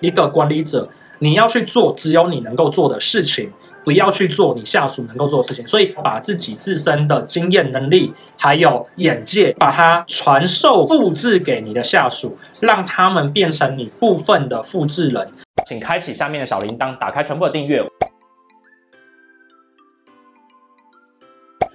一个管理者，你要去做只有你能够做的事情，不要去做你下属能够做的事情。所以，把自己自身的经验、能力还有眼界，把它传授、复制给你的下属，让他们变成你部分的复制人。请开启下面的小铃铛，打开全部的订阅。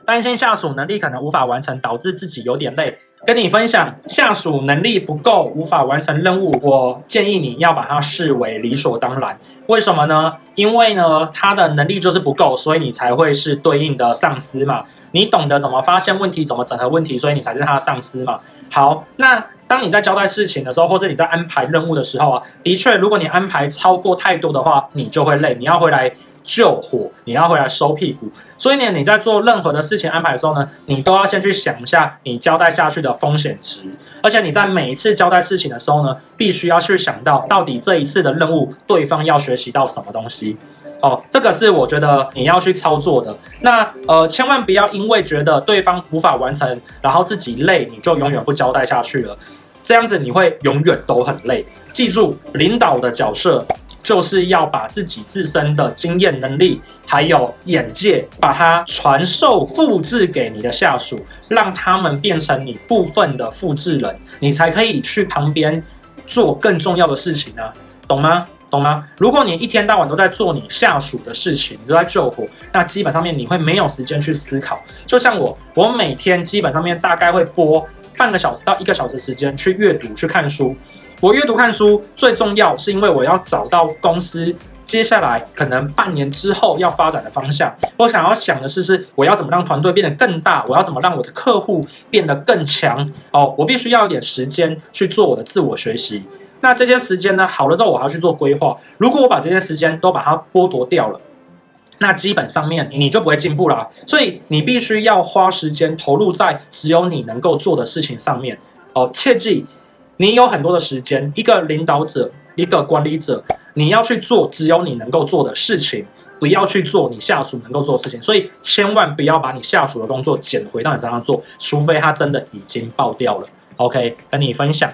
担心下属能力可能无法完成，导致自己有点累。跟你分享，下属能力不够，无法完成任务，我建议你要把它视为理所当然。为什么呢？因为呢，他的能力就是不够，所以你才会是对应的上司嘛。你懂得怎么发现问题，怎么整合问题，所以你才是他的上司嘛。好，那当你在交代事情的时候，或者你在安排任务的时候啊，的确，如果你安排超过太多的话，你就会累，你要回来。救火，你要回来收屁股。所以呢，你在做任何的事情安排的时候呢，你都要先去想一下你交代下去的风险值。而且你在每一次交代事情的时候呢，必须要去想到到底这一次的任务对方要学习到什么东西。哦，这个是我觉得你要去操作的。那呃，千万不要因为觉得对方无法完成，然后自己累，你就永远不交代下去了。这样子你会永远都很累。记住，领导的角色。就是要把自己自身的经验、能力还有眼界，把它传授、复制给你的下属，让他们变成你部分的复制人，你才可以去旁边做更重要的事情呢，懂吗？懂吗？如果你一天到晚都在做你下属的事情，你都在救火，那基本上面你会没有时间去思考。就像我，我每天基本上面大概会播半个小时到一个小时时间去阅读、去看书。我阅读看书最重要，是因为我要找到公司接下来可能半年之后要发展的方向。我想要想的是，是我要怎么让团队变得更大，我要怎么让我的客户变得更强。哦，我必须要一点时间去做我的自我学习。那这些时间呢，好了之后，我还要去做规划。如果我把这些时间都把它剥夺掉了，那基本上面你就不会进步了。所以你必须要花时间投入在只有你能够做的事情上面。哦，切记。你有很多的时间，一个领导者，一个管理者，你要去做只有你能够做的事情，不要去做你下属能够做的事情。所以千万不要把你下属的工作捡回到你身上做，除非他真的已经爆掉了。OK，跟你分享。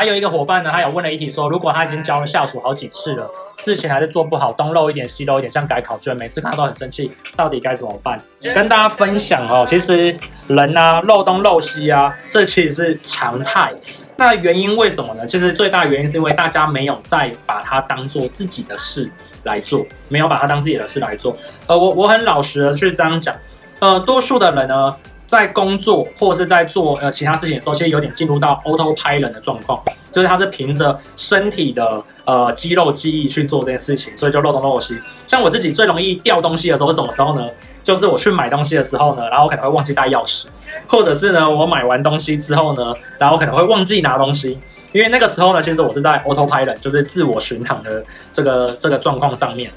还有一个伙伴呢，他有问了一题说，如果他已经教了下属好几次了，事情还是做不好，东漏一点西漏一点，像改考卷，每次看到都很生气，到底该怎么办？跟大家分享哦，其实人啊，漏东漏西啊，这其实是常态。那原因为什么呢？其实最大原因是因为大家没有再把它当做自己的事来做，没有把它当自己的事来做。呃，我我很老实的去这样讲，呃，多数的人呢。在工作或是在做呃其他事情的时候，其实有点进入到 autopilot 的状况，就是他是凭着身体的呃肌肉记忆去做这件事情，所以就漏东漏西。像我自己最容易掉东西的时候是什么时候呢？就是我去买东西的时候呢，然后我可能会忘记带钥匙，或者是呢我买完东西之后呢，然后可能会忘记拿东西，因为那个时候呢，其实我是在 autopilot，就是自我巡航的这个这个状况上面。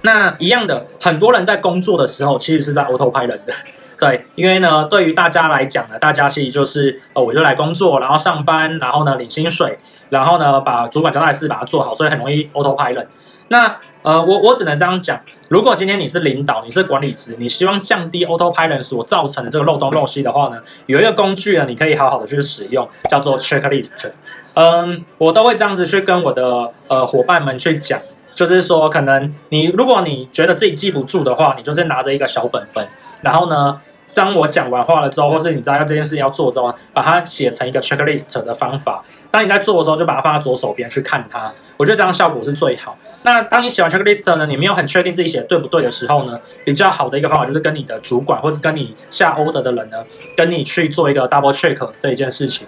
那一样的，很多人在工作的时候其实是在 autopilot 的。对，因为呢，对于大家来讲呢，大家其实就是，呃，我就来工作，然后上班，然后呢领薪水，然后呢把主管交代的事把它做好，所以很容易 autopilot。那呃，我我只能这样讲，如果今天你是领导，你是管理职，你希望降低 autopilot 所造成的这个漏洞漏西的话呢，有一个工具呢，你可以好好的去使用，叫做 checklist。嗯，我都会这样子去跟我的呃伙伴们去讲，就是说，可能你如果你觉得自己记不住的话，你就是拿着一个小本本，然后呢。当我讲完话了之后，或是你知道这件事情要做之后，把它写成一个 checklist 的方法。当你在做的时候，就把它放在左手边去看它。我觉得这样效果是最好。那当你写完 checklist 呢，你没有很确定自己写的对不对的时候呢，比较好的一个方法就是跟你的主管或者跟你下 order 的人呢，跟你去做一个 double check 这一件事情。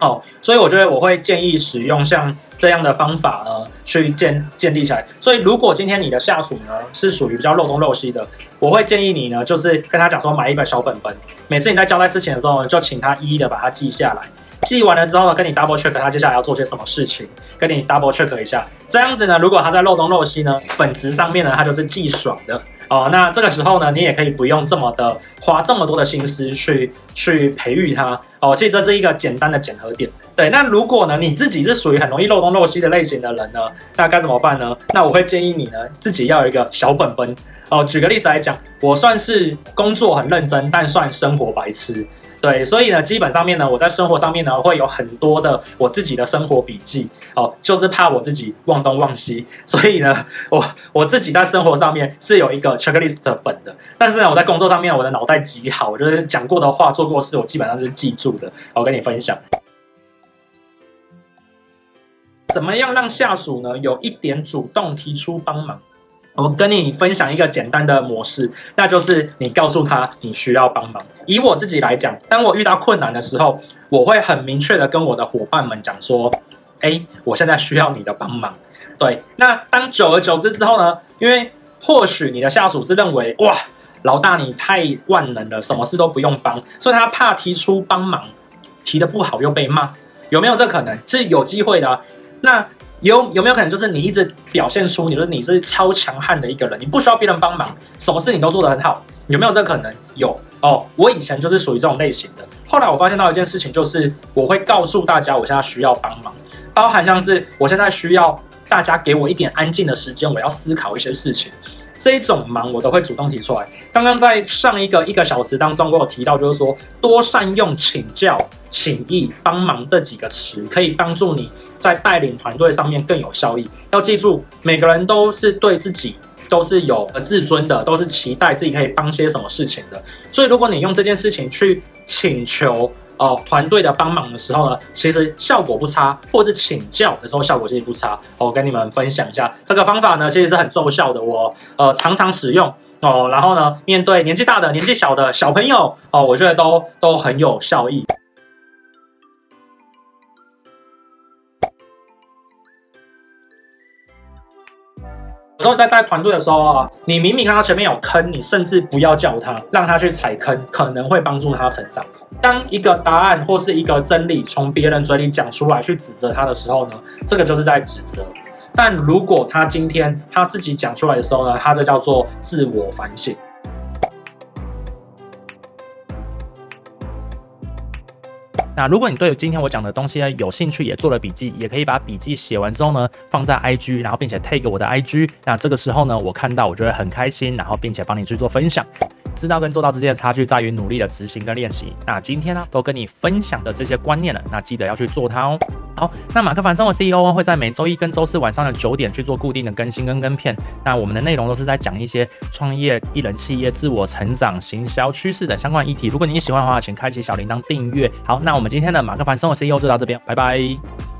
哦，所以我觉得我会建议使用像这样的方法呢，去建建立起来。所以如果今天你的下属呢是属于比较漏东漏西的，我会建议你呢，就是跟他讲说买一本小本本，每次你在交代事情的时候呢，就请他一一的把它记下来。记完了之后呢，跟你 double check 他接下来要做些什么事情，跟你 double check 一下。这样子呢，如果他在漏东漏西呢，本质上面呢，他就是记爽的。哦，那这个时候呢，你也可以不用这么的花这么多的心思去去培育它。哦，其实这是一个简单的检核点。对，那如果呢，你自己是属于很容易漏东漏西的类型的人呢，那该怎么办呢？那我会建议你呢，自己要有一个小本本。哦，举个例子来讲，我算是工作很认真，但算生活白痴。对，所以呢，基本上面呢，我在生活上面呢，会有很多的我自己的生活笔记，哦，就是怕我自己忘东忘西，所以呢，我我自己在生活上面是有一个 checklist 本的，但是呢，我在工作上面，我的脑袋极好，我就是讲过的话、做过事，我基本上是记住的，我跟你分享。怎么样让下属呢有一点主动提出帮忙？我跟你分享一个简单的模式，那就是你告诉他你需要帮忙。以我自己来讲，当我遇到困难的时候，我会很明确的跟我的伙伴们讲说：“哎，我现在需要你的帮忙。”对，那当久而久之之后呢，因为或许你的下属是认为哇，老大你太万能了，什么事都不用帮，所以他怕提出帮忙，提得不好又被骂，有没有这可能？是有机会的。那。有有没有可能就是你一直表现出你说你是超强悍的一个人，你不需要别人帮忙，什么事你都做得很好？有没有这可能？有哦，我以前就是属于这种类型的。后来我发现到一件事情，就是我会告诉大家我现在需要帮忙，包含像是我现在需要大家给我一点安静的时间，我要思考一些事情。这一种忙我都会主动提出来。刚刚在上一个一个小时当中，我有提到，就是说多善用请教、请益、帮忙这几个词，可以帮助你在带领团队上面更有效益。要记住，每个人都是对自己都是有自尊的，都是期待自己可以帮些什么事情的。所以，如果你用这件事情去请求。哦，团队的帮忙的时候呢，其实效果不差，或者是请教的时候效果其实不差。我跟你们分享一下这个方法呢，其实是很奏效的。我呃常常使用哦，然后呢，面对年纪大的、年纪小的小朋友哦，我觉得都都很有效益。有时候在带团队的时候啊，你明明看到前面有坑，你甚至不要叫他，让他去踩坑，可能会帮助他成长。当一个答案或是一个真理从别人嘴里讲出来去指责他的时候呢，这个就是在指责。但如果他今天他自己讲出来的时候呢，他这叫做自我反省。那如果你对今天我讲的东西呢有兴趣，也做了笔记，也可以把笔记写完之后呢放在 IG，然后并且 tag 我的 IG。那这个时候呢，我看到我就会很开心，然后并且帮你去做分享。知道跟做到之间的差距在于努力的执行跟练习。那今天呢，都跟你分享的这些观念了，那记得要去做它哦。好，那马克凡生活 CEO 会在每周一跟周四晚上的九点去做固定的更新跟跟片。那我们的内容都是在讲一些创业、一人企业、自我成长、行销趋势等相关议题。如果你喜欢的话，请开启小铃铛订阅。好，那我们今天的马克凡生活 CEO 就到这边，拜拜。